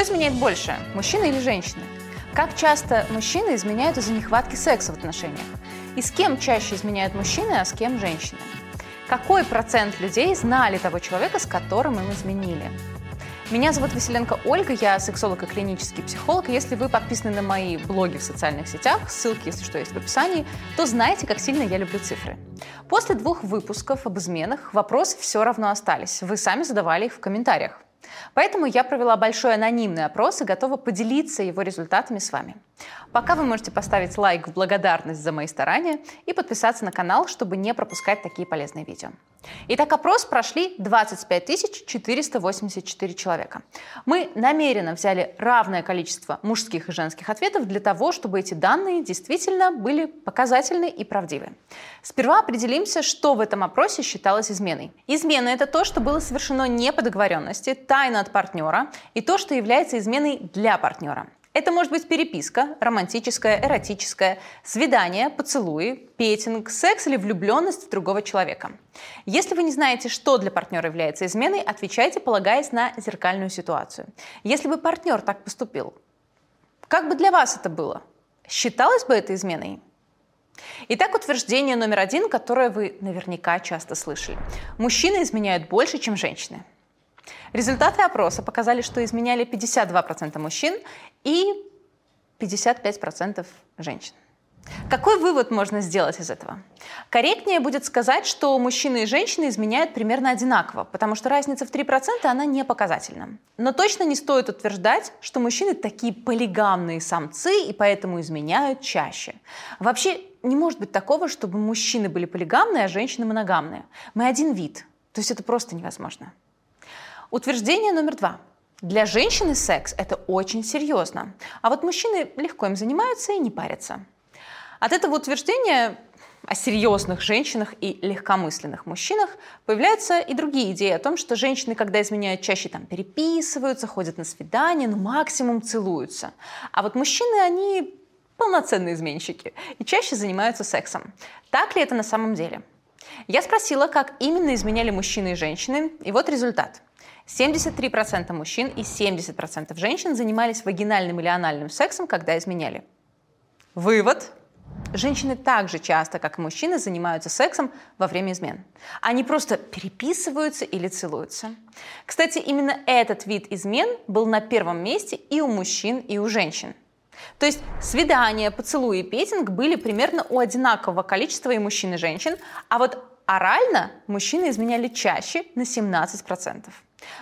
Кто изменяет больше, мужчина или женщина? Как часто мужчины изменяют из-за нехватки секса в отношениях? И с кем чаще изменяют мужчины, а с кем женщины? Какой процент людей знали того человека, с которым им изменили? Меня зовут Василенко Ольга, я сексолог и клинический психолог. Если вы подписаны на мои блоги в социальных сетях, ссылки, если что, есть в описании, то знаете, как сильно я люблю цифры. После двух выпусков об изменах вопросы все равно остались. Вы сами задавали их в комментариях. Поэтому я провела большой анонимный опрос и готова поделиться его результатами с вами. Пока вы можете поставить лайк в благодарность за мои старания и подписаться на канал, чтобы не пропускать такие полезные видео. Итак, опрос прошли 25 484 человека. Мы намеренно взяли равное количество мужских и женских ответов для того, чтобы эти данные действительно были показательны и правдивы. Сперва определимся, что в этом опросе считалось изменой. Измена – это то, что было совершено не по договоренности, тайно от партнера, и то, что является изменой для партнера. Это может быть переписка, романтическая, эротическая, свидание, поцелуи, петинг, секс или влюбленность в другого человека. Если вы не знаете, что для партнера является изменой, отвечайте, полагаясь на зеркальную ситуацию. Если бы партнер так поступил, как бы для вас это было? Считалось бы это изменой? Итак, утверждение номер один, которое вы наверняка часто слышали. Мужчины изменяют больше, чем женщины. Результаты опроса показали, что изменяли 52% мужчин и 55% женщин. Какой вывод можно сделать из этого? Корректнее будет сказать, что мужчины и женщины изменяют примерно одинаково, потому что разница в 3% она не показательна. Но точно не стоит утверждать, что мужчины такие полигамные самцы и поэтому изменяют чаще. Вообще не может быть такого, чтобы мужчины были полигамные, а женщины моногамные. Мы один вид. То есть это просто невозможно. Утверждение номер два. Для женщины секс – это очень серьезно, а вот мужчины легко им занимаются и не парятся. От этого утверждения о серьезных женщинах и легкомысленных мужчинах появляются и другие идеи о том, что женщины, когда изменяют, чаще там переписываются, ходят на свидания, ну максимум целуются. А вот мужчины, они полноценные изменщики и чаще занимаются сексом. Так ли это на самом деле? Я спросила, как именно изменяли мужчины и женщины, и вот результат – 73% мужчин и 70% женщин занимались вагинальным или анальным сексом, когда изменяли. Вывод. Женщины так же часто, как и мужчины, занимаются сексом во время измен. Они просто переписываются или целуются. Кстати, именно этот вид измен был на первом месте и у мужчин, и у женщин. То есть свидания, поцелуи и петинг были примерно у одинакового количества и мужчин, и женщин, а вот орально мужчины изменяли чаще на 17%.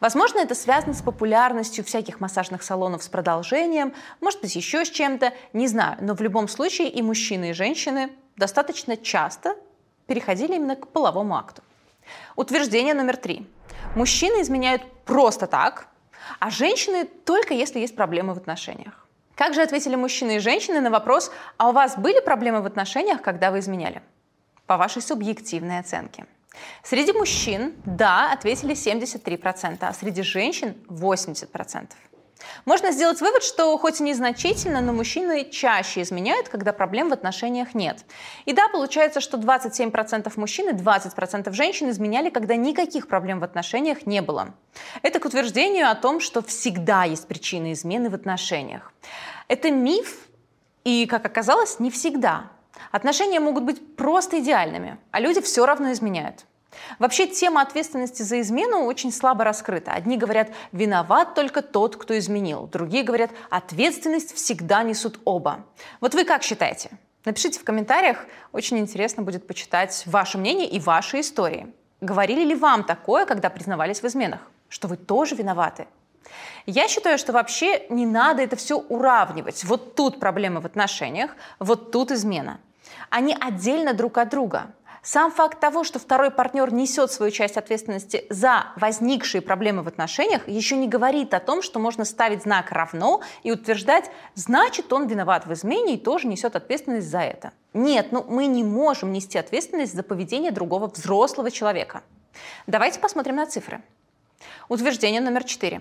Возможно, это связано с популярностью всяких массажных салонов с продолжением, может быть, еще с чем-то, не знаю. Но в любом случае и мужчины, и женщины достаточно часто переходили именно к половому акту. Утверждение номер три. Мужчины изменяют просто так, а женщины только если есть проблемы в отношениях. Как же ответили мужчины и женщины на вопрос, а у вас были проблемы в отношениях, когда вы изменяли? По вашей субъективной оценке. Среди мужчин «да» ответили 73%, а среди женщин 80%. Можно сделать вывод, что хоть и незначительно, но мужчины чаще изменяют, когда проблем в отношениях нет. И да, получается, что 27% мужчин и 20% женщин изменяли, когда никаких проблем в отношениях не было. Это к утверждению о том, что всегда есть причины измены в отношениях. Это миф, и, как оказалось, не всегда. Отношения могут быть просто идеальными, а люди все равно изменяют. Вообще тема ответственности за измену очень слабо раскрыта. Одни говорят, виноват только тот, кто изменил. Другие говорят, ответственность всегда несут оба. Вот вы как считаете? Напишите в комментариях, очень интересно будет почитать ваше мнение и ваши истории. Говорили ли вам такое, когда признавались в изменах? Что вы тоже виноваты? Я считаю, что вообще не надо это все уравнивать. Вот тут проблемы в отношениях, вот тут измена. Они отдельно друг от друга. Сам факт того, что второй партнер несет свою часть ответственности за возникшие проблемы в отношениях, еще не говорит о том, что можно ставить знак «равно» и утверждать, значит, он виноват в измене и тоже несет ответственность за это. Нет, ну мы не можем нести ответственность за поведение другого взрослого человека. Давайте посмотрим на цифры. Утверждение номер четыре.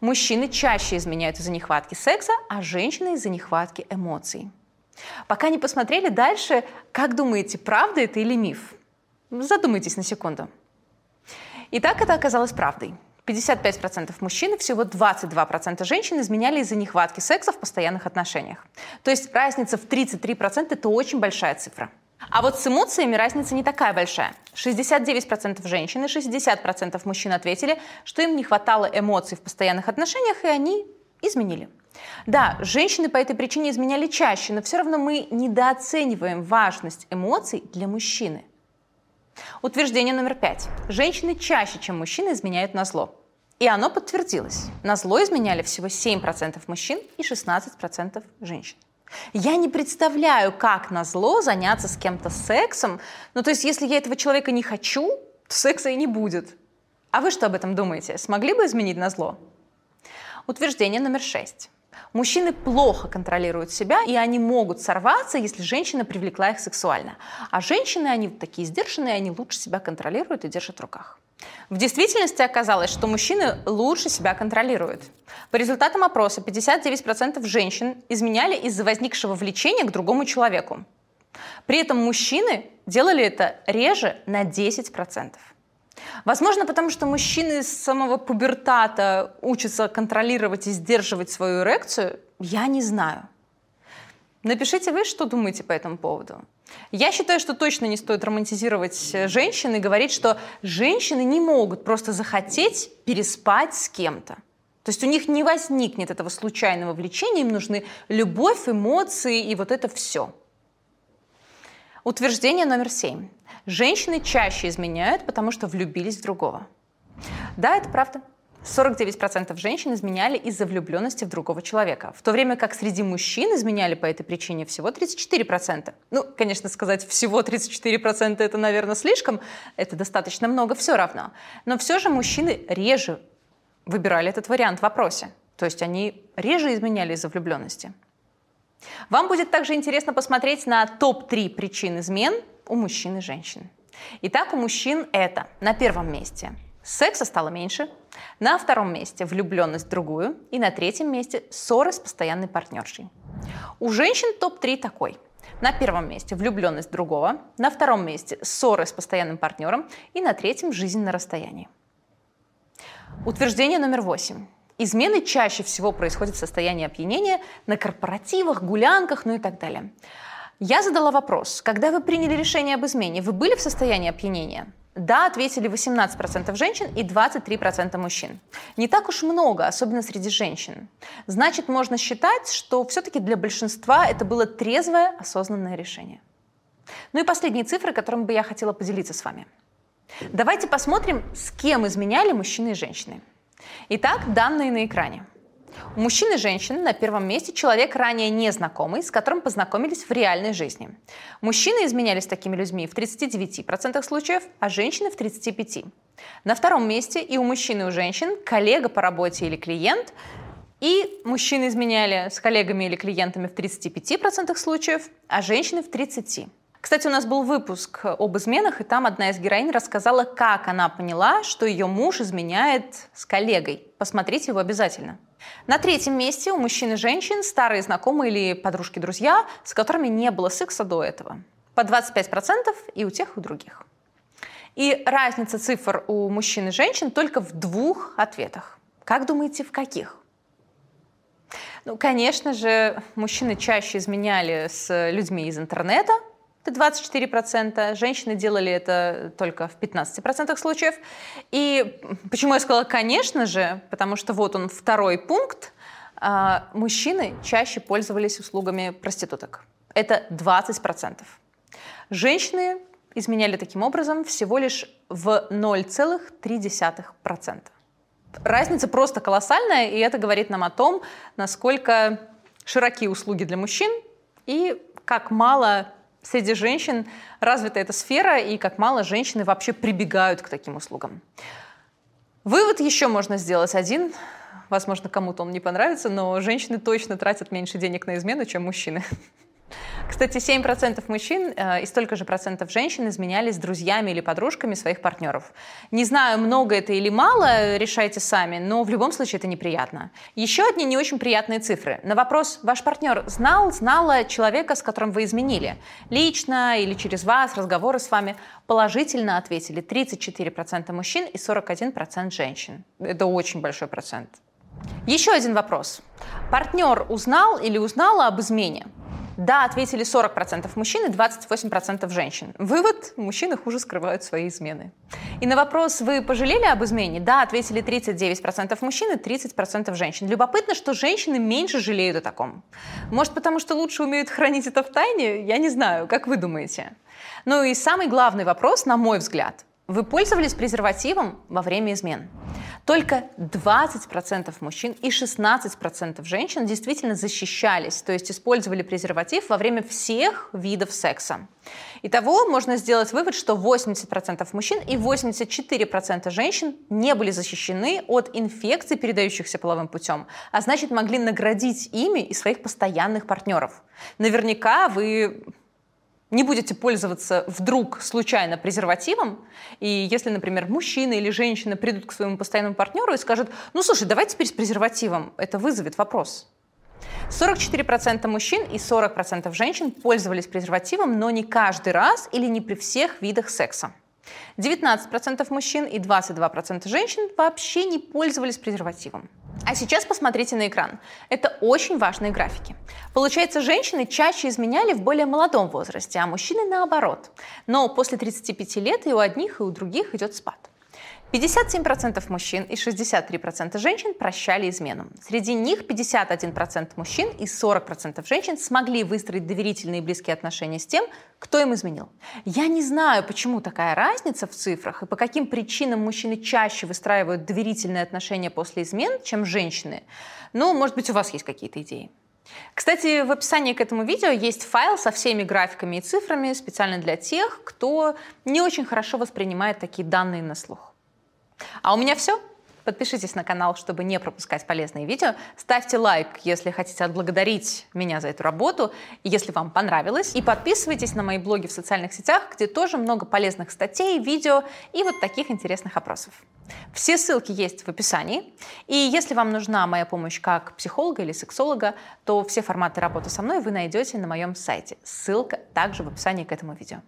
Мужчины чаще изменяют из-за нехватки секса, а женщины из-за нехватки эмоций. Пока не посмотрели дальше, как думаете, правда это или миф? Задумайтесь на секунду. Итак, это оказалось правдой. 55% мужчин и всего 22% женщин изменяли из-за нехватки секса в постоянных отношениях. То есть разница в 33% – это очень большая цифра. А вот с эмоциями разница не такая большая. 69% женщин и 60% мужчин ответили, что им не хватало эмоций в постоянных отношениях, и они изменили. Да, женщины по этой причине изменяли чаще, но все равно мы недооцениваем важность эмоций для мужчины. Утверждение номер пять. Женщины чаще, чем мужчины, изменяют на зло. И оно подтвердилось. На зло изменяли всего 7% мужчин и 16% женщин. Я не представляю, как на зло заняться с кем-то сексом. Ну, то есть, если я этого человека не хочу, то секса и не будет. А вы что об этом думаете? Смогли бы изменить на зло? Утверждение номер шесть. Мужчины плохо контролируют себя, и они могут сорваться, если женщина привлекла их сексуально. А женщины, они такие сдержанные, они лучше себя контролируют и держат в руках. В действительности оказалось, что мужчины лучше себя контролируют. По результатам опроса 59% женщин изменяли из-за возникшего влечения к другому человеку. При этом мужчины делали это реже на 10%. Возможно, потому что мужчины с самого пубертата учатся контролировать и сдерживать свою эрекцию, я не знаю. Напишите вы, что думаете по этому поводу. Я считаю, что точно не стоит романтизировать э, женщин и говорить, что женщины не могут просто захотеть переспать с кем-то. То есть у них не возникнет этого случайного влечения, им нужны любовь, эмоции и вот это все. Утверждение номер семь. Женщины чаще изменяют, потому что влюбились в другого. Да, это правда. 49% женщин изменяли из-за влюбленности в другого человека, в то время как среди мужчин изменяли по этой причине всего 34%. Ну, конечно, сказать всего 34% это, наверное, слишком, это достаточно много все равно. Но все же мужчины реже выбирали этот вариант в вопросе. То есть они реже изменяли из-за влюбленности. Вам будет также интересно посмотреть на топ-3 причин измен у мужчин и женщин. Итак, у мужчин это на первом месте секса стало меньше, на втором месте влюбленность в другую и на третьем месте ссоры с постоянной партнершей. У женщин топ-3 такой. На первом месте влюбленность другого, на втором месте ссоры с постоянным партнером и на третьем жизнь на расстоянии. Утверждение номер восемь. Измены чаще всего происходят в состоянии опьянения на корпоративах, гулянках, ну и так далее. Я задала вопрос, когда вы приняли решение об измене, вы были в состоянии опьянения? Да, ответили 18% женщин и 23% мужчин. Не так уж много, особенно среди женщин. Значит, можно считать, что все-таки для большинства это было трезвое, осознанное решение. Ну и последние цифры, которыми бы я хотела поделиться с вами. Давайте посмотрим, с кем изменяли мужчины и женщины. Итак, данные на экране. У мужчин и женщин на первом месте человек ранее незнакомый, с которым познакомились в реальной жизни. Мужчины изменялись такими людьми в 39% случаев, а женщины в 35%. На втором месте и у мужчин, и у женщин коллега по работе или клиент, и мужчины изменяли с коллегами или клиентами в 35% случаев, а женщины в 30%. Кстати, у нас был выпуск об изменах, и там одна из героинь рассказала, как она поняла, что ее муж изменяет с коллегой. Посмотрите его обязательно. На третьем месте у мужчин и женщин старые знакомые или подружки-друзья, с которыми не было секса до этого. По 25% и у тех, и у других. И разница цифр у мужчин и женщин только в двух ответах. Как думаете, в каких? Ну, конечно же, мужчины чаще изменяли с людьми из интернета – это 24%. Женщины делали это только в 15% случаев. И почему я сказала «конечно же», потому что вот он второй пункт. А, мужчины чаще пользовались услугами проституток. Это 20%. Женщины изменяли таким образом всего лишь в 0,3%. Разница просто колоссальная, и это говорит нам о том, насколько широки услуги для мужчин и как мало среди женщин развита эта сфера и как мало женщины вообще прибегают к таким услугам. Вывод еще можно сделать один. Возможно, кому-то он не понравится, но женщины точно тратят меньше денег на измену, чем мужчины. Кстати, 7% мужчин э, и столько же процентов женщин изменялись с друзьями или подружками своих партнеров. Не знаю, много это или мало, решайте сами, но в любом случае это неприятно. Еще одни не очень приятные цифры. На вопрос «Ваш партнер знал, знала человека, с которым вы изменили?» Лично или через вас, разговоры с вами положительно ответили 34% мужчин и 41% женщин. Это очень большой процент. Еще один вопрос. Партнер узнал или узнала об измене? Да, ответили 40% мужчин и 28% женщин. Вывод – мужчины хуже скрывают свои измены. И на вопрос «Вы пожалели об измене?» Да, ответили 39% мужчин и 30% женщин. Любопытно, что женщины меньше жалеют о таком. Может, потому что лучше умеют хранить это в тайне? Я не знаю. Как вы думаете? Ну и самый главный вопрос, на мой взгляд. Вы пользовались презервативом во время измен? Только 20% мужчин и 16% женщин действительно защищались, то есть использовали презерватив во время всех видов секса. Итого можно сделать вывод, что 80% мужчин и 84% женщин не были защищены от инфекций, передающихся половым путем, а значит могли наградить ими и своих постоянных партнеров. Наверняка вы не будете пользоваться вдруг случайно презервативом, и если, например, мужчина или женщина придут к своему постоянному партнеру и скажут, ну слушай, давай теперь с презервативом, это вызовет вопрос. 44% мужчин и 40% женщин пользовались презервативом, но не каждый раз или не при всех видах секса. 19% мужчин и 22% женщин вообще не пользовались презервативом. А сейчас посмотрите на экран. Это очень важные графики. Получается, женщины чаще изменяли в более молодом возрасте, а мужчины наоборот. Но после 35 лет и у одних, и у других идет спад. 57% мужчин и 63% женщин прощали измену. Среди них 51% мужчин и 40% женщин смогли выстроить доверительные и близкие отношения с тем, кто им изменил. Я не знаю, почему такая разница в цифрах и по каким причинам мужчины чаще выстраивают доверительные отношения после измен, чем женщины. Ну, может быть, у вас есть какие-то идеи. Кстати, в описании к этому видео есть файл со всеми графиками и цифрами специально для тех, кто не очень хорошо воспринимает такие данные на слух. А у меня все. Подпишитесь на канал, чтобы не пропускать полезные видео. Ставьте лайк, если хотите отблагодарить меня за эту работу, если вам понравилось. И подписывайтесь на мои блоги в социальных сетях, где тоже много полезных статей, видео и вот таких интересных опросов. Все ссылки есть в описании. И если вам нужна моя помощь как психолога или сексолога, то все форматы работы со мной вы найдете на моем сайте. Ссылка также в описании к этому видео.